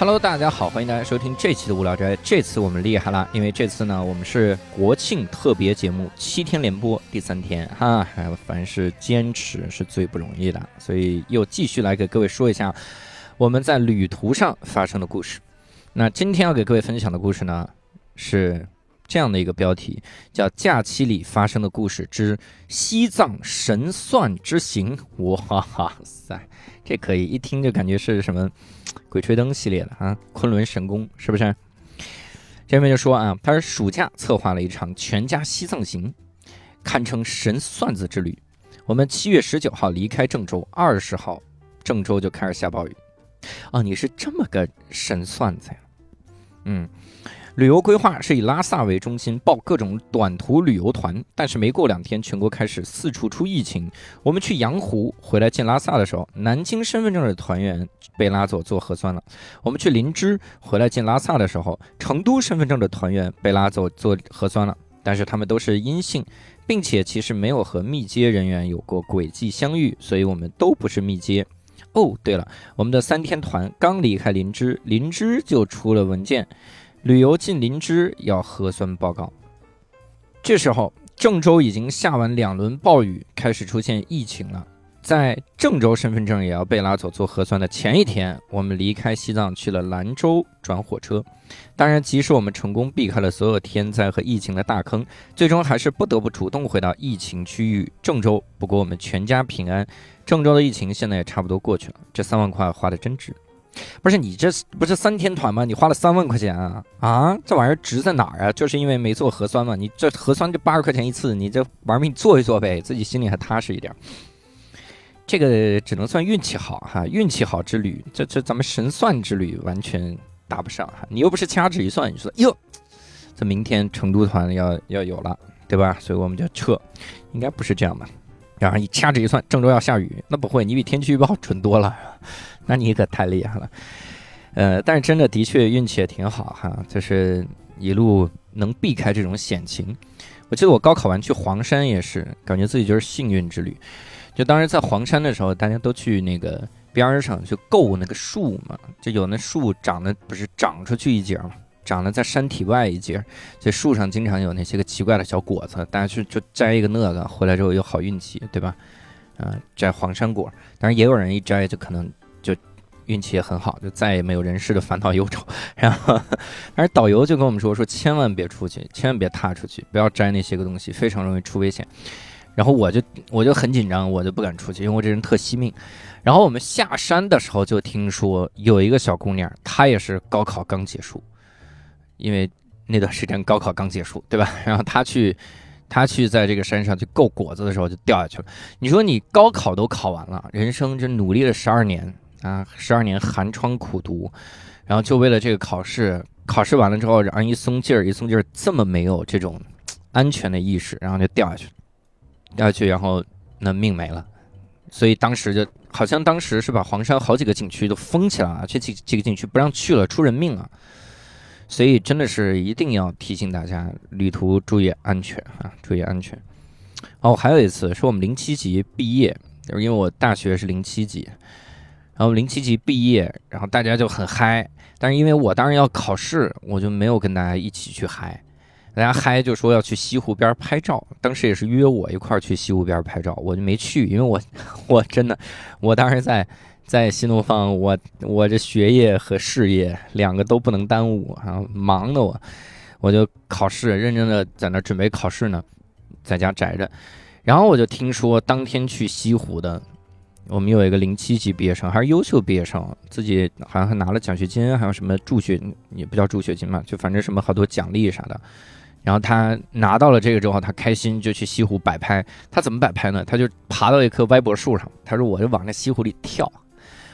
Hello，大家好，欢迎大家收听这期的无聊斋。这次我们厉害了，因为这次呢，我们是国庆特别节目，七天连播，第三天哈。凡是坚持是最不容易的，所以又继续来给各位说一下我们在旅途上发生的故事。那今天要给各位分享的故事呢，是这样的一个标题，叫《假期里发生的故事之西藏神算之行》。哇塞，这可以一听就感觉是什么？鬼吹灯系列的啊，昆仑神功是不是？这边就说啊，他是暑假策划了一场全家西藏行，堪称神算子之旅。我们七月十九号离开郑州，二十号郑州就开始下暴雨。哦，你是这么个神算子呀？嗯。旅游规划是以拉萨为中心报各种短途旅游团，但是没过两天，全国开始四处出疫情。我们去羊湖回来进拉萨的时候，南京身份证的团员被拉走做核酸了。我们去林芝回来进拉萨的时候，成都身份证的团员被拉走做核酸了，但是他们都是阴性，并且其实没有和密接人员有过轨迹相遇，所以我们都不是密接。哦，对了，我们的三天团刚离开林芝，林芝就出了文件。旅游进林芝要核酸报告。这时候，郑州已经下完两轮暴雨，开始出现疫情了。在郑州身份证也要被拉走做核酸的前一天，我们离开西藏去了兰州转火车。当然，即使我们成功避开了所有天灾和疫情的大坑，最终还是不得不主动回到疫情区域郑州。不过我们全家平安，郑州的疫情现在也差不多过去了。这三万块花的真值。不是你这不是三天团吗？你花了三万块钱啊啊！这玩意儿值在哪儿啊？就是因为没做核酸嘛。你这核酸就八十块钱一次，你这玩命做一做呗，自己心里还踏实一点。这个只能算运气好哈，运气好之旅，这这咱们神算之旅完全搭不上哈。你又不是掐指一算，你说哟，这明天成都团要要有了，对吧？所以我们就撤，应该不是这样吧？然后你掐指一算，郑州要下雨，那不会，你比天气预报准多了。那你可太厉害了，呃，但是真的的确运气也挺好哈，就是一路能避开这种险情。我记得我高考完去黄山也是，感觉自己就是幸运之旅。就当时在黄山的时候，大家都去那个边上去够那个树嘛，就有那树长得不是长出去一截嘛，长得在山体外一截，这树上经常有那些个奇怪的小果子，大家去就摘一个那个，回来之后有好运气，对吧？啊，摘黄山果，当然也有人一摘就可能就。运气也很好，就再也没有人世的烦恼忧愁。然后，但是导游就跟我们说：“说千万别出去，千万别踏出去，不要摘那些个东西，非常容易出危险。”然后我就我就很紧张，我就不敢出去，因为我这人特惜命。然后我们下山的时候就听说有一个小姑娘，她也是高考刚结束，因为那段时间高考刚结束，对吧？然后他去他去在这个山上去够果子的时候就掉下去了。你说你高考都考完了，人生这努力了十二年。啊，十二年寒窗苦读，然后就为了这个考试，考试完了之后，然后一松劲儿，一松劲儿，这么没有这种安全的意识，然后就掉下去，掉下去，然后那命没了。所以当时就好像当时是把黄山好几个景区都封起来了，这几几个景区不让去了，出人命了。所以真的是一定要提醒大家，旅途注意安全啊，注意安全。哦，还有一次是我们零七级毕业，就是因为我大学是零七级。然后零七级毕业，然后大家就很嗨，但是因为我当时要考试，我就没有跟大家一起去嗨。大家嗨就说要去西湖边拍照，当时也是约我一块儿去西湖边拍照，我就没去，因为我我真的，我当时在在新东方，我我这学业和事业两个都不能耽误啊，忙的我，我就考试认真的在那准备考试呢，在家宅着，然后我就听说当天去西湖的。我们有一个零七级毕业生，还是优秀毕业生，自己好像还拿了奖学金，还有什么助学，也不叫助学金嘛，就反正什么好多奖励啥的。然后他拿到了这个之后，他开心就去西湖摆拍。他怎么摆拍呢？他就爬到一棵歪脖树上，他说：“我就往那西湖里跳，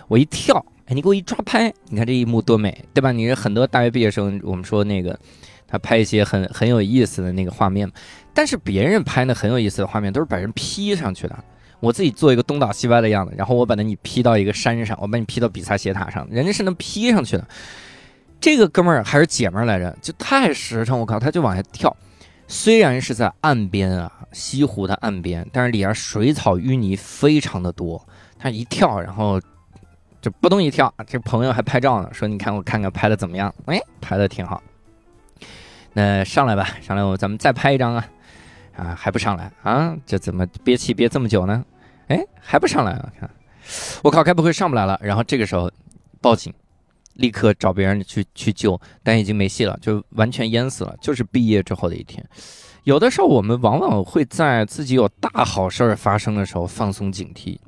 我一跳，哎，你给我一抓拍，你看这一幕多美，对吧？你很多大学毕业生，我们说那个他拍一些很很有意思的那个画面，但是别人拍那很有意思的画面都是把人 P 上去的。”我自己做一个东倒西歪的样子，然后我把那你 P 到一个山上，我把你 P 到比萨斜塔上，人家是能 P 上去的。这个哥们儿还是姐们儿来着，就太实诚，我靠，他就往下跳。虽然是在岸边啊，西湖的岸边，但是里边水草淤泥非常的多。他一跳，然后就扑通一跳，这朋友还拍照呢，说你看我看看拍的怎么样？哎，拍的挺好。那上来吧，上来我咱们再拍一张啊，啊还不上来啊？这怎么憋气憋这么久呢？哎，还不上来啊？看，我靠，该不会上不来了？然后这个时候报警，立刻找别人去去救，但已经没戏了，就完全淹死了。就是毕业之后的一天，有的时候我们往往会在自己有大好事儿发生的时候放松警惕，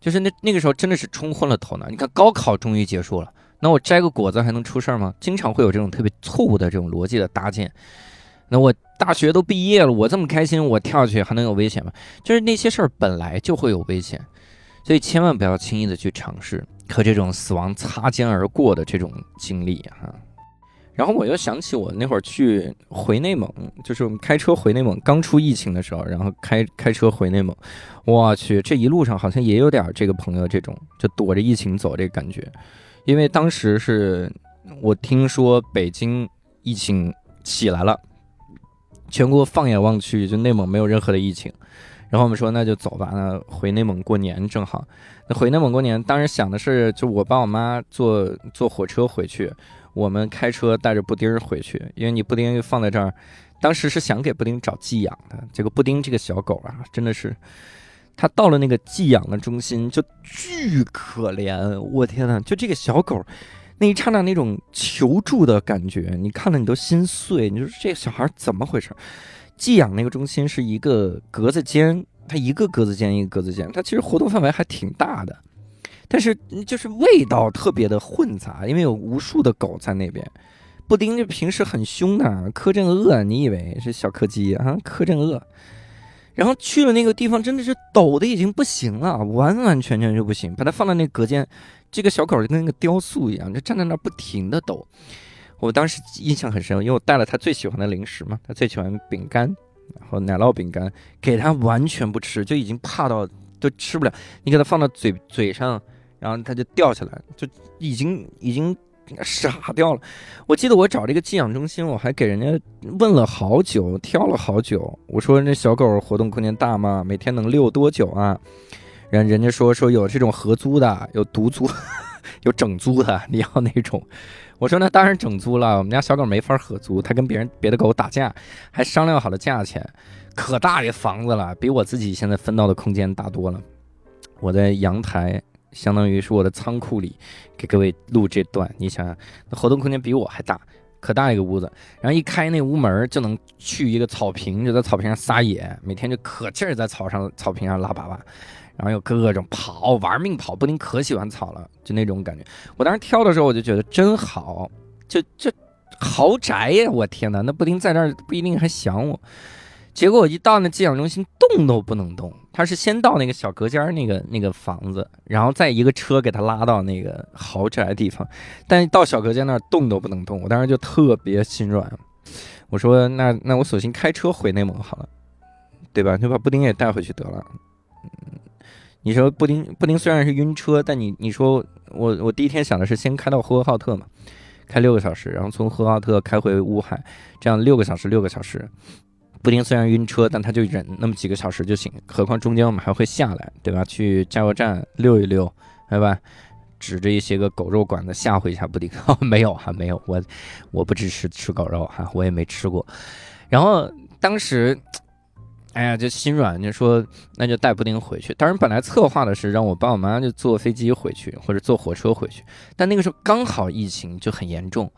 就是那那个时候真的是冲昏了头脑。你看高考终于结束了。那我摘个果子还能出事儿吗？经常会有这种特别错误的这种逻辑的搭建。那我大学都毕业了，我这么开心，我跳下去还能有危险吗？就是那些事儿本来就会有危险，所以千万不要轻易的去尝试和这种死亡擦肩而过的这种经历哈。然后我又想起我那会儿去回内蒙，就是我们开车回内蒙，刚出疫情的时候，然后开开车回内蒙，我去这一路上好像也有点这个朋友这种就躲着疫情走这感觉。因为当时是我听说北京疫情起来了，全国放眼望去，就内蒙没有任何的疫情。然后我们说那就走吧，那回内蒙过年正好。那回内蒙过年，当时想的是，就我爸我妈坐坐火车回去，我们开车带着布丁回去。因为你布丁放在这儿，当时是想给布丁找寄养的。这个布丁这个小狗啊，真的是。它到了那个寄养的中心，就巨可怜，我天呐，就这个小狗，那一刹那那种求助的感觉，你看了你都心碎。你说这小孩怎么回事？寄养那个中心是一个格子间，它一个格子间一个格子间，它其实活动范围还挺大的，但是就是味道特别的混杂，因为有无数的狗在那边。布丁就平时很凶的，柯震恶，你以为是小柯基啊？柯震恶。然后去了那个地方，真的是抖的已经不行了，完完全全就不行。把它放在那隔间，这个小狗就跟那个雕塑一样，就站在那儿不停的抖。我当时印象很深，因为我带了他最喜欢的零食嘛，他最喜欢饼干，然后奶酪饼干，给他完全不吃，就已经怕到都吃不了。你给他放到嘴嘴上，然后他就掉下来，就已经已经。傻掉了！我记得我找这个寄养中心，我还给人家问了好久，挑了好久。我说：“那小狗活动空间大吗？每天能遛多久啊？”人人家说：“说有这种合租的，有独租，有整租的。你要哪种？”我说：“那当然整租了。我们家小狗没法合租，它跟别人别的狗打架，还商量好了价钱，可大的房子了，比我自己现在分到的空间大多了。我在阳台。”相当于是我的仓库里给各位录这段，你想想，那活动空间比我还大，可大一个屋子，然后一开那屋门就能去一个草坪，就在草坪上撒野，每天就可劲儿在草上草坪上拉粑粑，然后又各种跑，玩命跑，布丁可喜欢草了，就那种感觉。我当时挑的时候我就觉得真好，就这豪宅呀！我天哪，那布丁在这儿不一定还想我。结果我一到那寄养中心，动都不能动。他是先到那个小隔间那个那个房子，然后再一个车给他拉到那个豪宅地方。但到小隔间那儿动都不能动，我当时就特别心软。我说：“那那我索性开车回内蒙好了，对吧？就把布丁也带回去得了。”，你说布丁布丁虽然是晕车，但你你说我我第一天想的是先开到呼和浩特嘛，开六个小时，然后从呼和浩特开回乌海，这样六个小时六个小时。布丁虽然晕车，但他就忍那么几个小时就行。何况中间我们还会下来，对吧？去加油站溜一溜，对吧？指着一些个狗肉馆子吓唬一下布丁。没有哈，没有，我我不支持吃狗肉哈，我也没吃过。然后当时，哎呀，就心软，就说那就带布丁回去。当然，本来策划的是让我爸我妈就坐飞机回去，或者坐火车回去。但那个时候刚好疫情就很严重，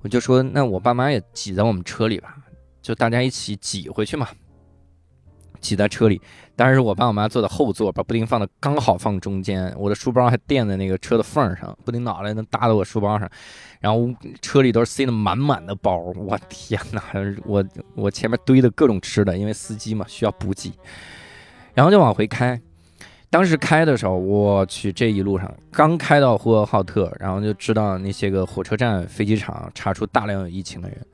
我就说那我爸妈也挤在我们车里吧。就大家一起挤回去嘛，挤在车里，当时我爸我妈坐在后座，把布丁放的刚好放中间，我的书包还垫在那个车的缝上，布丁脑袋能搭到我书包上，然后车里都是塞的满满的包，我天哪，我我前面堆的各种吃的，因为司机嘛需要补给，然后就往回开，当时开的时候，我去这一路上刚开到呼和浩特，然后就知道那些个火车站、飞机场查出大量有疫情的人。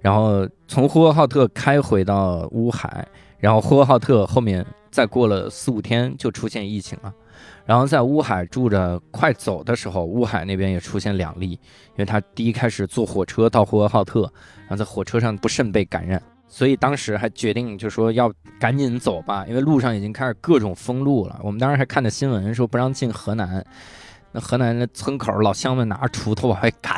然后从呼和浩特开回到乌海，然后呼和浩特后面再过了四五天就出现疫情了，然后在乌海住着，快走的时候，乌海那边也出现两例，因为他第一开始坐火车到呼和浩特，然后在火车上不慎被感染，所以当时还决定就说要赶紧走吧，因为路上已经开始各种封路了。我们当时还看的新闻说不让进河南。那河南的村口老乡们拿着锄头往外赶，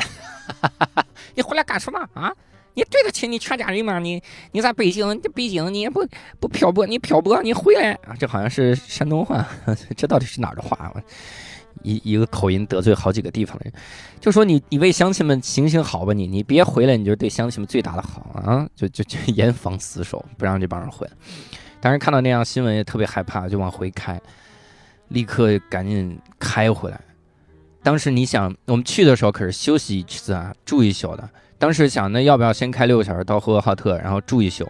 你回来干什么啊？你对得起你全家人吗？你你在北京，你北京你也不不漂泊，你漂泊，你回来啊！这好像是山东话，这到底是哪儿的话？一一个口音得罪好几个地方的人，就说你你为乡亲们行行好吧，你你别回来，你就是对乡亲们最大的好啊！就就就严防死守，不让这帮人回来。当时看到那样新闻也特别害怕，就往回开，立刻赶紧开回来。当时你想，我们去的时候可是休息一次啊，住一宿的。当时想，那要不要先开六个小时到呼和浩特，然后住一宿，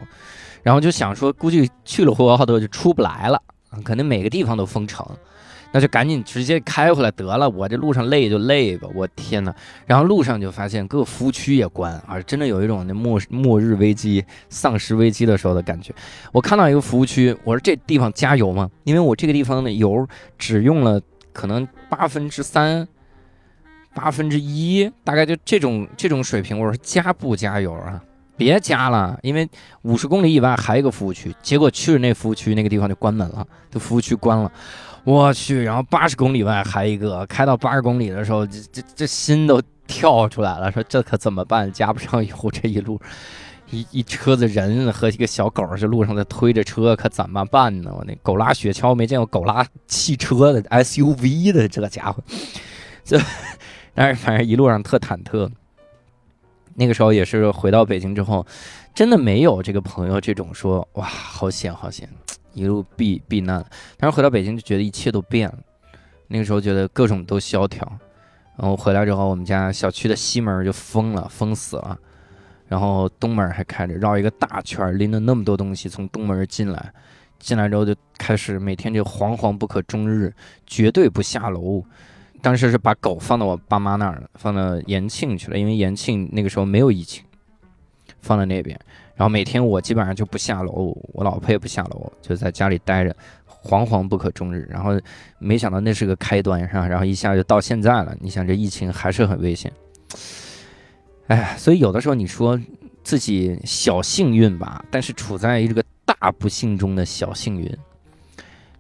然后就想说，估计去了呼和浩特就出不来了，可能每个地方都封城，那就赶紧直接开回来得了。我这路上累就累吧，我天哪！然后路上就发现各个服务区也关啊，真的有一种那末末日危机、丧尸危机的时候的感觉。我看到一个服务区，我说这地方加油吗？因为我这个地方的油只用了可能八分之三。八分之一，大概就这种这种水平。我说加不加油啊？别加了，因为五十公里以外还有一个服务区。结果去了那服务区，那个地方就关门了，这服务区关了。我去，然后八十公里外还一个，开到八十公里的时候，这这这心都跳出来了，说这可怎么办？加不上油，这一路一一车子人和一个小狗，这路上在推着车，可怎么办呢？我那狗拉雪橇没见过狗拉汽车的 SUV 的这个家伙，这。但是反正一路上特忐忑，那个时候也是回到北京之后，真的没有这个朋友这种说哇好险好险，一路避避难。但是回到北京就觉得一切都变了，那个时候觉得各种都萧条。然后回来之后，我们家小区的西门就封了，封死了，然后东门还开着，绕一个大圈，拎了那么多东西从东门进来，进来之后就开始每天就惶惶不可终日，绝对不下楼。当时是把狗放到我爸妈那儿了，放到延庆去了，因为延庆那个时候没有疫情，放在那边。然后每天我基本上就不下楼，我老婆也不下楼，就在家里待着，惶惶不可终日。然后没想到那是个开端，是吧？然后一下就到现在了。你想这疫情还是很危险，哎，所以有的时候你说自己小幸运吧，但是处在这个大不幸中的小幸运。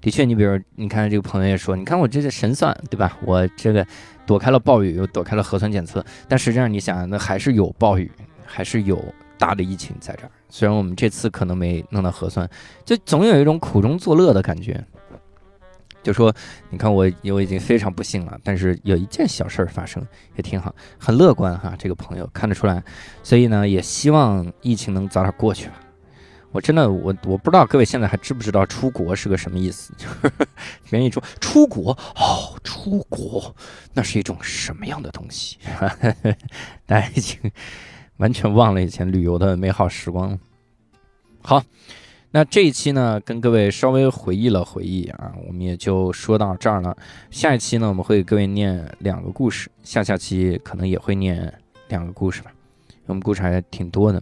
的确，你比如你看这个朋友也说，你看我这是神算，对吧？我这个躲开了暴雨，又躲开了核酸检测，但实际上你想，那还是有暴雨，还是有大的疫情在这儿。虽然我们这次可能没弄到核酸，就总有一种苦中作乐的感觉。就说，你看我我已经非常不幸了，但是有一件小事儿发生也挺好，很乐观哈。这个朋友看得出来，所以呢，也希望疫情能早点过去吧。我真的我我不知道各位现在还知不知道出国是个什么意思？就是别人一说出国哦，出国那是一种什么样的东西？大家已经完全忘了以前旅游的美好时光。好，那这一期呢，跟各位稍微回忆了回忆啊，我们也就说到这儿了。下一期呢，我们会给各位念两个故事，下下期可能也会念两个故事吧，我们故事还挺多的。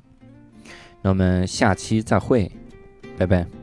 那我们下期再会，拜拜。